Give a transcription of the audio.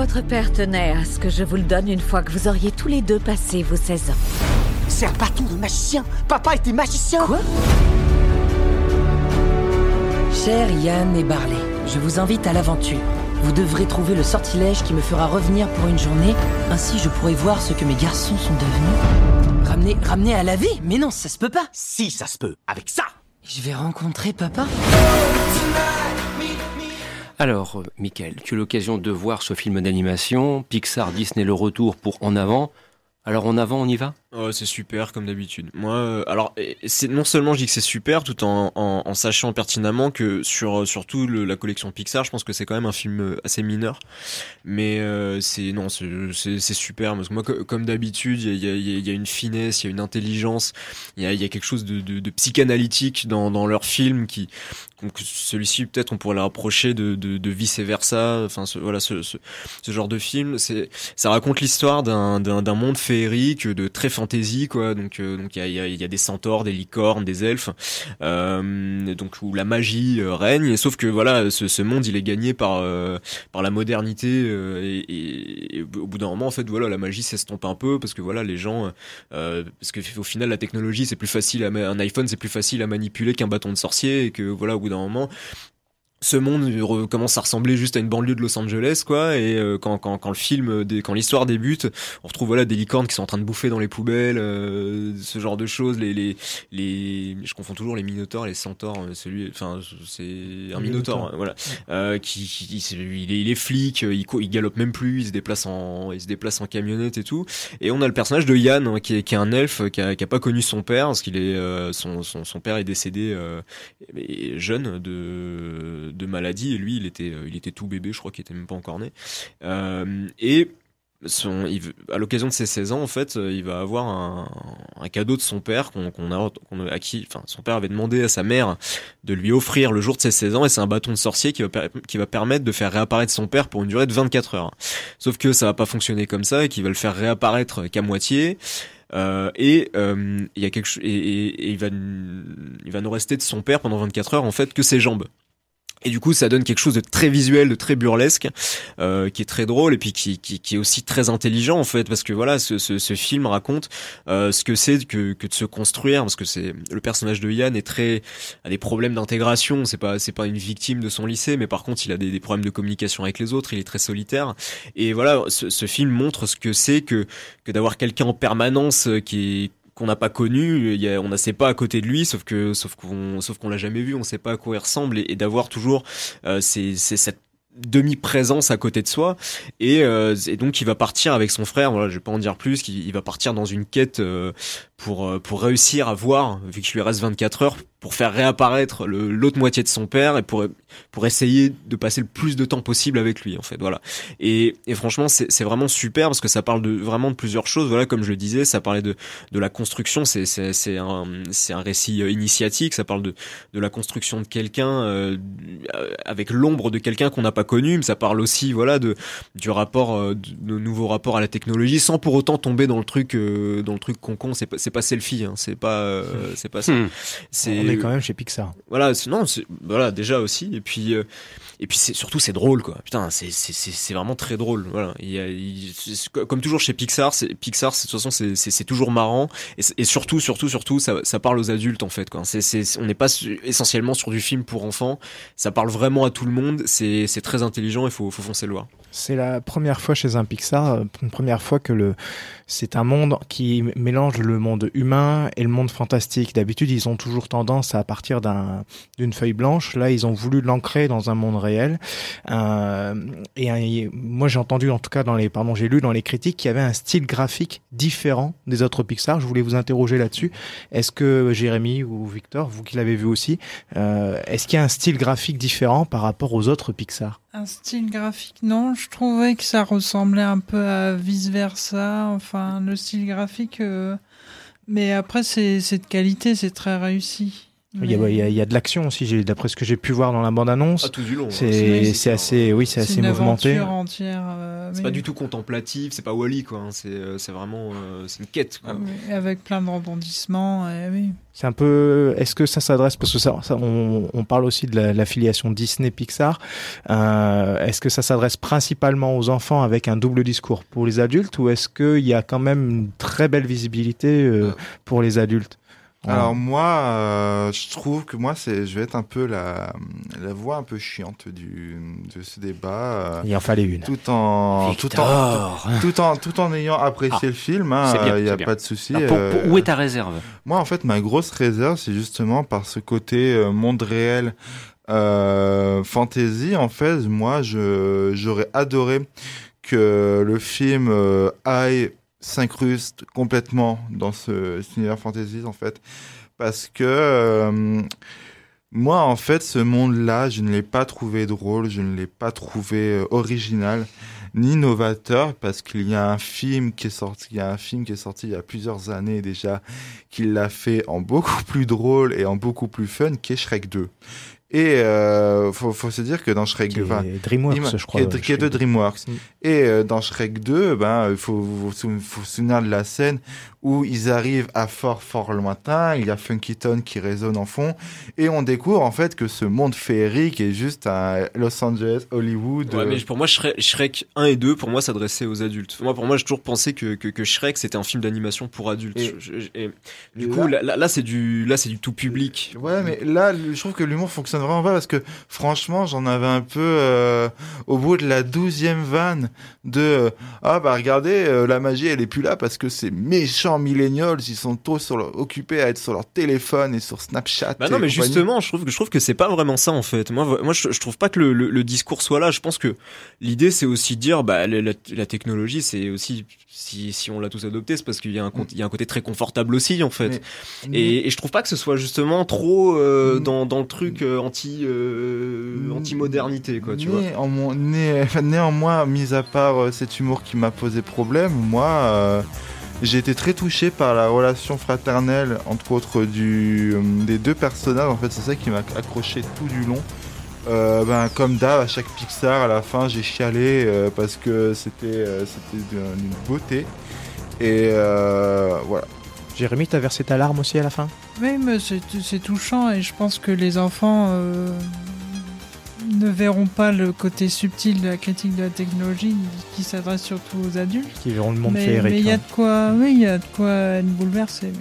Votre père tenait à ce que je vous le donne une fois que vous auriez tous les deux passé vos 16 ans. C'est un bâton de magicien. Papa était magicien. Quoi? Cher Yann et Barley, je vous invite à l'aventure. Vous devrez trouver le sortilège qui me fera revenir pour une journée, ainsi je pourrai voir ce que mes garçons sont devenus. Ramener, ramener à la vie? Mais non, ça se peut pas. Si, ça se peut, avec ça. Je vais rencontrer papa? Alors, euh, Michael, tu as l'occasion de voir ce film d'animation, Pixar Disney le retour pour En avant. Alors en avant, on y va? Oh, c'est super comme d'habitude. Moi, euh, alors c'est non seulement je dis que c'est super, tout en, en, en sachant pertinemment que sur surtout le, la collection Pixar, je pense que c'est quand même un film euh, assez mineur. Mais euh, c'est non, c'est super parce que moi, co- comme d'habitude, il y a, y, a, y a une finesse, il y a une intelligence, il y a, y a quelque chose de, de, de psychanalytique dans dans leur film qui donc celui-ci peut-être on pourrait le rapprocher de, de, de vice versa. Enfin ce, voilà ce, ce, ce genre de film, c'est ça raconte l'histoire d'un d'un monde féerique de très fantasy quoi donc euh, donc il y a, y, a, y a des centaures des licornes des elfes euh, donc où la magie euh, règne sauf que voilà ce, ce monde il est gagné par euh, par la modernité euh, et, et, et au bout d'un moment en fait voilà la magie s'estompe un peu parce que voilà les gens parce que au final la technologie c'est plus facile à un iPhone c'est plus facile à manipuler qu'un bâton de sorcier et que voilà au bout d'un moment ce monde commence à ressembler juste à une banlieue de Los Angeles quoi et euh, quand, quand, quand le film euh, quand l'histoire débute on retrouve voilà des licornes qui sont en train de bouffer dans les poubelles euh, ce genre de choses les les les je confonds toujours les minotaures les centaures euh, celui enfin c'est un minotaure hein, voilà euh, qui, qui- il, est, il est flic il, cou- il galope même plus il se déplace en il se déplace en camionnette et tout et on a le personnage de Yann hein, qui, est, qui est un elfe qui a, qui a pas connu son père parce qu'il est euh, son, son son père est décédé euh, jeune de de maladie et lui il était euh, il était tout bébé je crois qu'il était même pas encore né euh, et à l'occasion de ses 16 ans, en fait, euh, il va avoir un, cadeau de son père qu'on a, qu'on a- à qui, enfin, son père avait demandé à sa mère de lui offrir le jour de ses 16 ans, et c'est un bâton de sorcier qui va, qui va permettre de faire réapparaître son père pour une durée de 24 heures. Sauf que ça va pas fonctionner comme ça, et qu'il va le faire réapparaître qu'à moitié. Et il y a quelque et il va, il va nous rester de son père pendant 24 heures en fait que ses jambes. Et du coup, ça donne quelque chose de très visuel, de très burlesque, euh, qui est très drôle et puis qui, qui, qui est aussi très intelligent en fait, parce que voilà, ce, ce, ce film raconte euh, ce que c'est que, que de se construire, parce que c'est le personnage de Yann est très a des problèmes d'intégration. C'est pas c'est pas une victime de son lycée, mais par contre, il a des, des problèmes de communication avec les autres. Il est très solitaire. Et voilà, ce, ce film montre ce que c'est que que d'avoir quelqu'un en permanence euh, qui est qu'on n'a pas connu, il y a, on ne sait pas à côté de lui, sauf que sauf qu'on sauf qu'on l'a jamais vu, on sait pas à quoi il ressemble et, et d'avoir toujours euh, c'est cette demi-présence à côté de soi. Et, euh, et donc il va partir avec son frère voilà je vais pas en dire plus qu'il il va partir dans une quête euh, pour euh, pour réussir à voir vu qu'il lui reste 24 heures pour faire réapparaître l'autre moitié de son père et pour pour essayer de passer le plus de temps possible avec lui en fait voilà. Et, et franchement c'est vraiment super parce que ça parle de vraiment de plusieurs choses. Voilà comme je le disais ça parlait de de la construction. C'est c'est un un récit euh, initiatique. Ça parle de de la construction de quelqu'un euh, avec l'ombre de quelqu'un qu'on n'a pas connu mais ça parle aussi voilà de du rapport euh, de, de rapports à la technologie sans pour autant tomber dans le truc euh, dans le truc con con c'est c'est pas selfie hein, c'est pas euh, c'est pas ça. Hmm. c'est On est quand même chez Pixar. voilà c'est- non c'est voilà déjà aussi et puis euh, et puis c'est surtout c'est drôle quoi. Putain c'est c'est c'est c'est vraiment très drôle voilà. Il y a il- comme toujours chez Pixar c'est Pixar c'est- de toute façon c'est c'est c'est toujours marrant et, surtout surtout surtout ça ça parle aux adultes en fait quoi. C'est c'est on n'est pas essentiellement sur du film pour enfants ça parle vraiment à tout le monde c'est c'est très intelligent il faut faut foncer le voir C'est la première fois chez un Pixar, euh, une première fois que le c'est un monde qui mélange le monde humain et le monde fantastique. D'habitude, ils ont toujours tendance à partir d'un d'une feuille blanche. Là, ils ont voulu l'ancrer dans un monde réel. Euh, et moi, j'ai entendu, en tout cas dans les, pardon, j'ai lu dans les critiques qu'il y avait un style graphique différent des autres Pixar. Je voulais vous interroger là-dessus. Est-ce que Jérémy ou Victor, vous qui l'avez vu aussi, euh, est-ce qu'il y a un style graphique différent par rapport aux autres Pixar? Un style graphique, non. Je trouvais que ça ressemblait un peu à vice versa. Enfin, le style graphique. euh, Mais après, c'est de qualité, c'est très réussi. Il y, a, Mais il y a- il y a de l'action aussi, d'après ce que j'ai pu voir dans la bande-annonce. Ah, tout du long. hein. c'est assez, oui, c'est assez une mouvementé. euh, C'est pas du tout contemplatif, c'est pas Wally quoi. hein. C'est euh, c'est vraiment euh, c'est une quête. Quoi. Oui, avec plein de rebondissements. Oui. C'est un peu. Est-ce que ça s'adresse parce que ça, ça- on, on parle aussi de la- l'affiliation Disney-Pixar. Euh, est-ce que ça s'adresse principalement aux enfants avec un double discours pour les adultes ou est-ce qu'il y a quand même une très belle visibilité euh, Euh. pour les adultes? Alors moi, euh, je trouve que moi, c'est, je vais être un peu la, la voix un peu chiante du, de ce débat, euh, il en fallait une. tout en, tout en, tout en, tout en ayant apprécié Ah. le film. hein, C'est bien, euh, Il n'y a bien. pas de souci. Alors, pour- pour- Où est ta réserve? Moi, en fait, ma grosse réserve, c'est justement par ce côté euh, monde réel, euh, fantasy. En fait, moi, je j'aurais adoré que le film euh, aille s'incruste complètement dans ce, univers fantasy, en fait, parce que euh, moi, en fait, ce monde-là, je ne l'ai pas trouvé drôle, je ne l'ai pas trouvé euh, original ni novateur parce qu'il y a un film qui est sorti, il y a un film qui est sorti il y a plusieurs années déjà qui l'a fait en beaucoup plus drôle et en beaucoup plus fun qu'est Shrek 2. Et euh, faut, faut se dire que dans Shrek Qui 2, enfin, est DreamWorks, Ima- je crois. qui est, qui est de Shrek. DreamWorks. Mm. Et euh, dans Shrek 2, ben, il faut, se souvenir de la scène où ils arrivent à fort, fort lointain. Il y a Funky Town qui résonne en fond. Et on découvre, en fait, que ce monde féerique est juste un Los Angeles, Hollywood. Ouais, euh, mais pour moi, Shrek, Shrek 1 et 2, pour moi, s'adressaient aux adultes. Moi, pour moi, j'ai toujours pensé que, que, que Shrek, c'était un film d'animation pour adultes. Et- Je- je- et du coup, là, là, là, c'est du, là, c'est du tout public. Ouais, mais là, je trouve que l'humour fonctionne vraiment pas parce que franchement, j'en avais un peu euh, au bout de la douzième vanne de euh, ah bah regardez, euh, la magie elle est plus là parce que ces méchants millennials ils sont trop sur leur- occupés à être sur leur téléphone et sur Snapchat. Bah non, mais compagnie. justement, je trouve que je trouve que c'est pas vraiment ça en fait. Moi, moi, je, je trouve pas que le, le, le discours soit là. Je pense que l'idée, c'est aussi de dire, bah, la, technologie, c'est aussi si, si on l'a tous adopté, c'est parce qu'il y a un il y a un côté très confortable aussi en fait. Mais- Et, et je trouve pas que ce soit justement trop Mm. dans, dans le truc anti euh, anti modernité quoi, tu vois. Néanmoins, né- enfin, néanmoins, mis à part euh, cet humour qui m'a posé problème, moi, euh, j'ai été très touché par la relation fraternelle, entre autres, du, des deux personnages. En fait, c'est ça qui m'a accroché tout du long. Euh, ben, comme d'hab, à chaque Pixar, à la fin, j'ai chialé parce que c'était c'était d'une beauté. Et voilà. Jérémy, t'as versé ta larme aussi à la fin? Oui, mais c'est touchant et je pense que les enfants euh, ne verront pas le côté subtil de la critique de la technologie qui s'adresse surtout aux adultes. Qui verront le monde mais féerique. mais il y a hein. de quoi, oui, il y a de quoi être bouleversé.